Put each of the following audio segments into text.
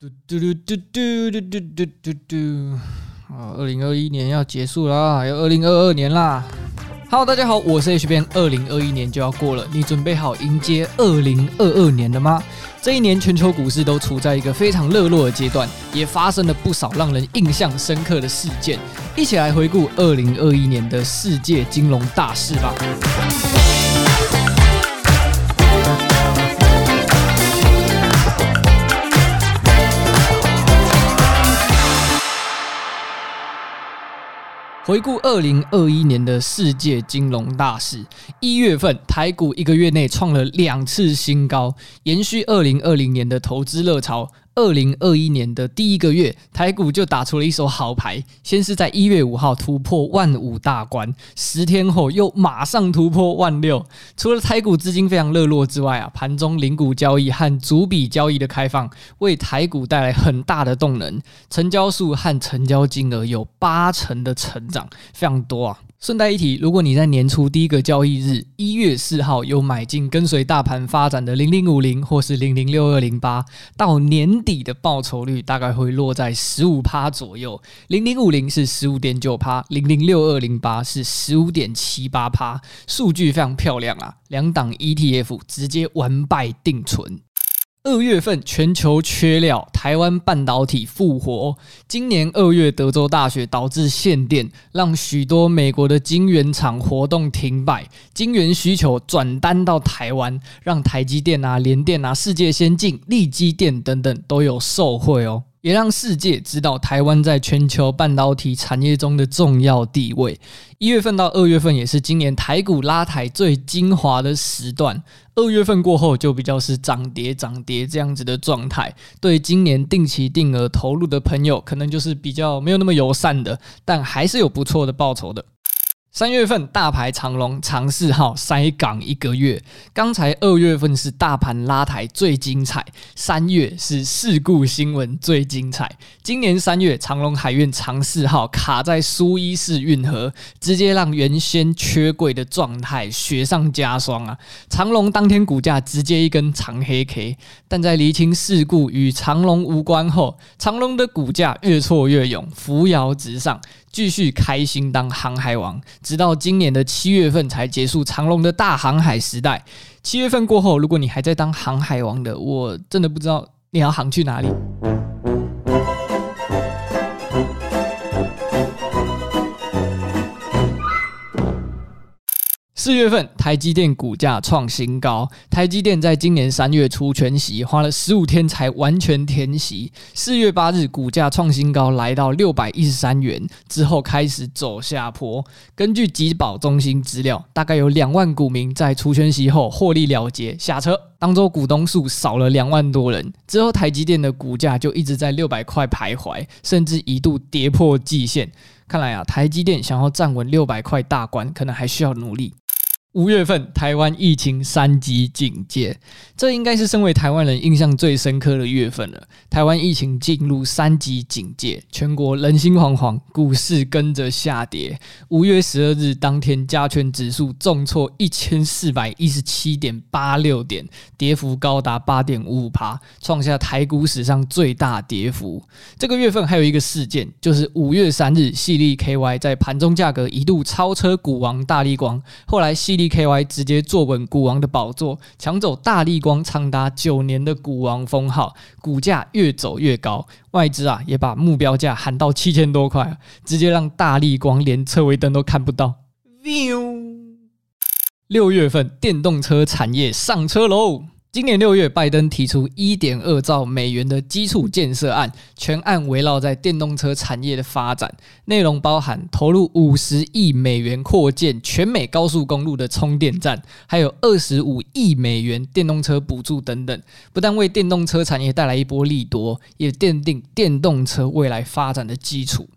嘟嘟嘟嘟嘟嘟嘟嘟嘟嘟！啊，二零二一年要结束啦，还有二零二二年啦。Hello，大家好，我是 H 编。二零二一年就要过了，你准备好迎接二零二二年了吗？这一年全球股市都处在一个非常热络的阶段，也发生了不少让人印象深刻的事件。一起来回顾二零二一年的世界金融大事吧。回顾二零二一年的世界金融大事，一月份台股一个月内创了两次新高，延续二零二零年的投资热潮。二零二一年的第一个月，台股就打出了一手好牌，先是在一月五号突破万五大关，十天后又马上突破万六。除了台股资金非常热络之外啊，盘中零股交易和逐笔交易的开放，为台股带来很大的动能，成交数和成交金额有八成的成长，非常多啊。顺带一提，如果你在年初第一个交易日一月四号有买进跟随大盘发展的零零五零或是零零六二零八，到年底的报酬率大概会落在十五趴左右。零零五零是十五点九趴，零零六二零八是十五点七八趴，数据非常漂亮啊！两档 ETF 直接完败定存。二月份全球缺料，台湾半导体复活。今年二月德州大雪导致限电，让许多美国的晶圆厂活动停摆，晶圆需求转单到台湾，让台积电啊、联电啊、世界先进、力积电等等都有受惠哦。也让世界知道台湾在全球半导体产业中的重要地位。一月份到二月份也是今年台股拉抬最精华的时段。二月份过后就比较是涨跌涨跌这样子的状态。对今年定期定额投入的朋友，可能就是比较没有那么友善的，但还是有不错的报酬的。三月份大排长龙，长四号塞港一个月。刚才二月份是大盘拉抬最精彩，三月是事故新闻最精彩。今年三月长荣海运长四号卡在苏伊士运河，直接让原先缺柜的状态雪上加霜啊！长荣当天股价直接一根长黑 K，但在厘清事故与长荣无关后，长荣的股价越挫越勇，扶摇直上。继续开心当航海王，直到今年的七月份才结束长龙的大航海时代。七月份过后，如果你还在当航海王的，我真的不知道你要航去哪里。四月份，台积电股价创新高。台积电在今年三月初全息，花了十五天才完全填息。四月八日，股价创新高，来到六百一十三元，之后开始走下坡。根据集保中心资料，大概有两万股民在除权息后获利了结下车，当周股东数少了两万多人。之后，台积电的股价就一直在六百块徘徊，甚至一度跌破季线。看来啊，台积电想要站稳六百块大关，可能还需要努力。五月份，台湾疫情三级警戒，这应该是身为台湾人印象最深刻的月份了。台湾疫情进入三级警戒，全国人心惶惶，股市跟着下跌。五月十二日当天，加权指数重挫一千四百一十七点八六点，跌幅高达八点五五趴，创下台股史上最大跌幅。这个月份还有一个事件，就是五月三日，矽力 KY 在盘中价格一度超车股王大立光，后来矽力。KY 直接坐稳股王的宝座，抢走大力光长达九年的股王封号，股价越走越高，外资啊也把目标价喊到七千多块，直接让大力光连车尾灯都看不到。六月份电动车产业上车喽！今年六月，拜登提出一点二兆美元的基础建设案，全案围绕在电动车产业的发展，内容包含投入五十亿美元扩建全美高速公路的充电站，还有二十五亿美元电动车补助等等，不但为电动车产业带来一波利多，也奠定电动车未来发展的基础。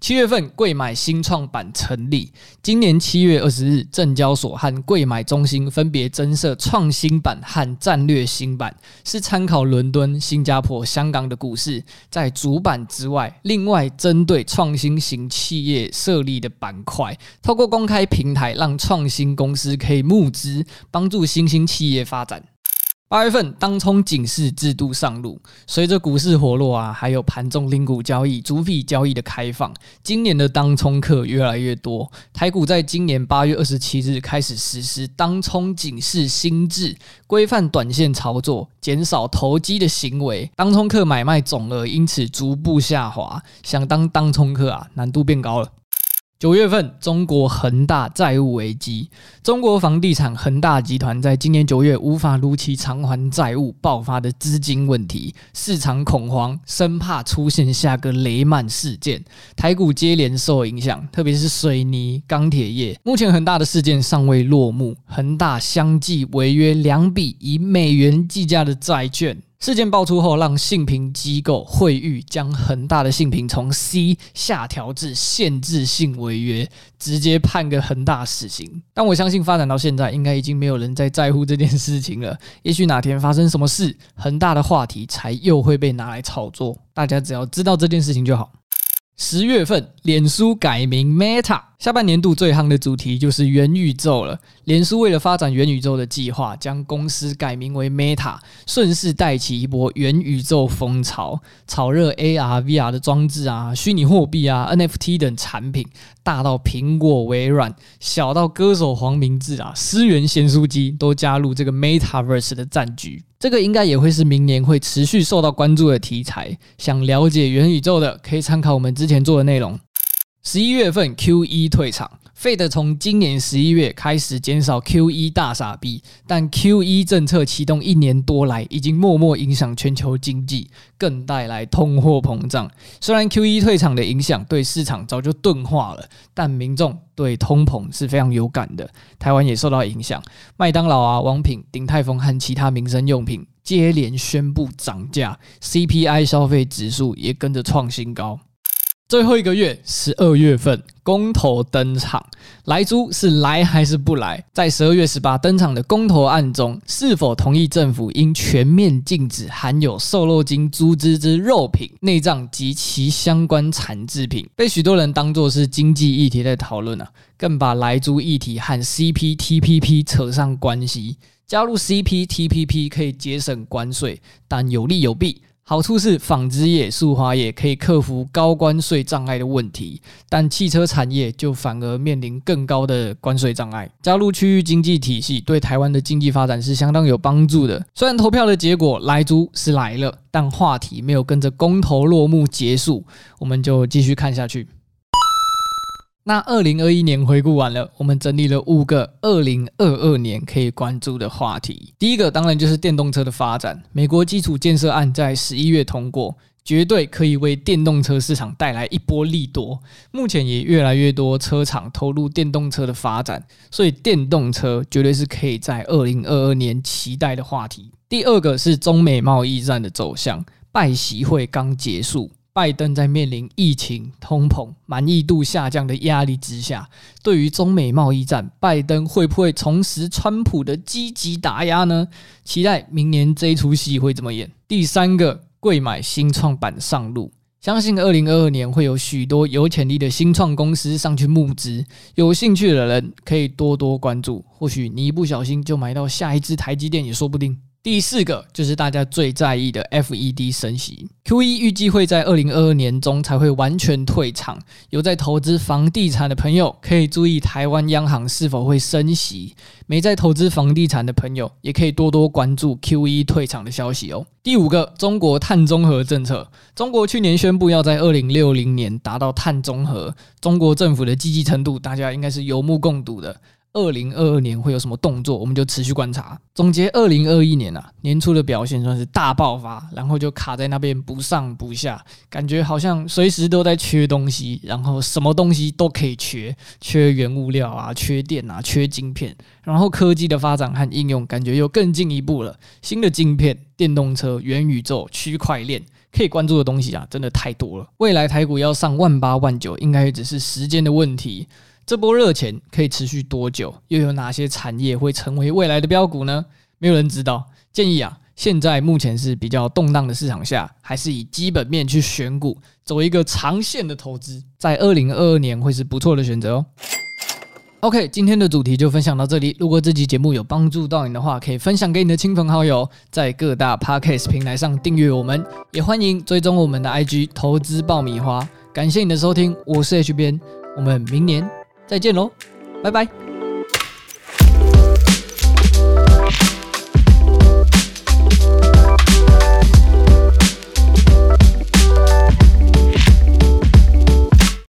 七月份，贵买新创板成立。今年七月二十日，证交所和贵买中心分别增设创新板和战略新板，是参考伦敦、新加坡、香港的股市，在主板之外，另外针对创新型企业设立的板块，透过公开平台，让创新公司可以募资，帮助新兴企业发展。八月份，当冲警示制度上路，随着股市活络啊，还有盘中零股交易、逐笔交易的开放，今年的当冲客越来越多。台股在今年八月二十七日开始实施当冲警示新制，规范短线操作，减少投机的行为，当冲客买卖总额因此逐步下滑，想当当冲客啊，难度变高了。九月份，中国恒大债务危机。中国房地产恒大集团在今年九月无法如期偿还债务，爆发的资金问题，市场恐慌，生怕出现下个雷曼事件，台股接连受影响，特别是水泥、钢铁业。目前恒大的事件尚未落幕，恒大相继违约两笔以美元计价的债券。事件爆出后，让信评机构惠誉将恒大的信评从 C 下调至限制性违约，直接判个恒大死刑。但我相信发展到现在，应该已经没有人再在乎这件事情了。也许哪天发生什么事，恒大的话题才又会被拿来炒作。大家只要知道这件事情就好。十月份，脸书改名 Meta，下半年度最夯的主题就是元宇宙了。脸书为了发展元宇宙的计划，将公司改名为 Meta，顺势带起一波元宇宙风潮，炒热 AR、VR 的装置啊，虚拟货币啊，NFT 等产品，大到苹果、微软，小到歌手黄明志啊，思源咸酥鸡都加入这个 Metaverse 的战局。这个应该也会是明年会持续受到关注的题材。想了解元宇宙的，可以参考我们之前做的内容。十一月份 QE 退场。Fed 从今年十一月开始减少 QE 大傻逼，但 QE 政策启动一年多来，已经默默影响全球经济，更带来通货膨胀。虽然 QE 退场的影响对市场早就钝化了，但民众对通膨是非常有感的。台湾也受到影响，麦当劳啊、王品、鼎泰丰和其他民生用品接连宣布涨价，CPI 消费指数也跟着创新高。最后一个月，十二月份，公投登场，莱猪是来还是不来？在十二月十八登场的公投案中，是否同意政府应全面禁止含有瘦肉精猪只之肉品、内脏及其相关产制品，被许多人当作是经济议题在讨论啊，更把莱猪议题和 CPTPP 扯上关系。加入 CPTPP 可以节省关税，但有利有弊。好处是纺织业、塑化业可以克服高关税障碍的问题，但汽车产业就反而面临更高的关税障碍。加入区域经济体系对台湾的经济发展是相当有帮助的。虽然投票的结果来足是来了，但话题没有跟着公投落幕结束，我们就继续看下去。那二零二一年回顾完了，我们整理了五个二零二二年可以关注的话题。第一个当然就是电动车的发展。美国基础建设案在十一月通过，绝对可以为电动车市场带来一波利多。目前也越来越多车厂投入电动车的发展，所以电动车绝对是可以在二零二二年期待的话题。第二个是中美贸易战的走向，拜习会刚结束。拜登在面临疫情、通膨、满意度下降的压力之下，对于中美贸易战，拜登会不会重拾川普的积极打压呢？期待明年这出戏会怎么演。第三个，柜买新创板上路，相信二零二二年会有许多有潜力的新创公司上去募资，有兴趣的人可以多多关注，或许你一不小心就买到下一支台积电也说不定。第四个就是大家最在意的 FED 升息，QE 预计会在二零二二年中才会完全退场。有在投资房地产的朋友可以注意台湾央行是否会升息，没在投资房地产的朋友也可以多多关注 QE 退场的消息哦。第五个，中国碳中和政策，中国去年宣布要在二零六零年达到碳中和，中国政府的积极程度，大家应该是有目共睹的。二零二二年会有什么动作，我们就持续观察。总结二零二一年啊，年初的表现算是大爆发，然后就卡在那边不上不下，感觉好像随时都在缺东西，然后什么东西都可以缺，缺原物料啊，缺电啊，缺晶片。然后科技的发展和应用感觉又更进一步了，新的晶片、电动车、元宇宙、区块链，可以关注的东西啊，真的太多了。未来台股要上万八万九，应该只是时间的问题。这波热钱可以持续多久？又有哪些产业会成为未来的标股呢？没有人知道。建议啊，现在目前是比较动荡的市场下，还是以基本面去选股，走一个长线的投资，在二零二二年会是不错的选择哦。OK，今天的主题就分享到这里。如果这集节目有帮助到你的话，可以分享给你的亲朋好友，在各大 Podcast 平台上订阅我们，也欢迎追踪我们的 IG 投资爆米花。感谢你的收听，我是 H 编，我们明年再见喽，拜拜。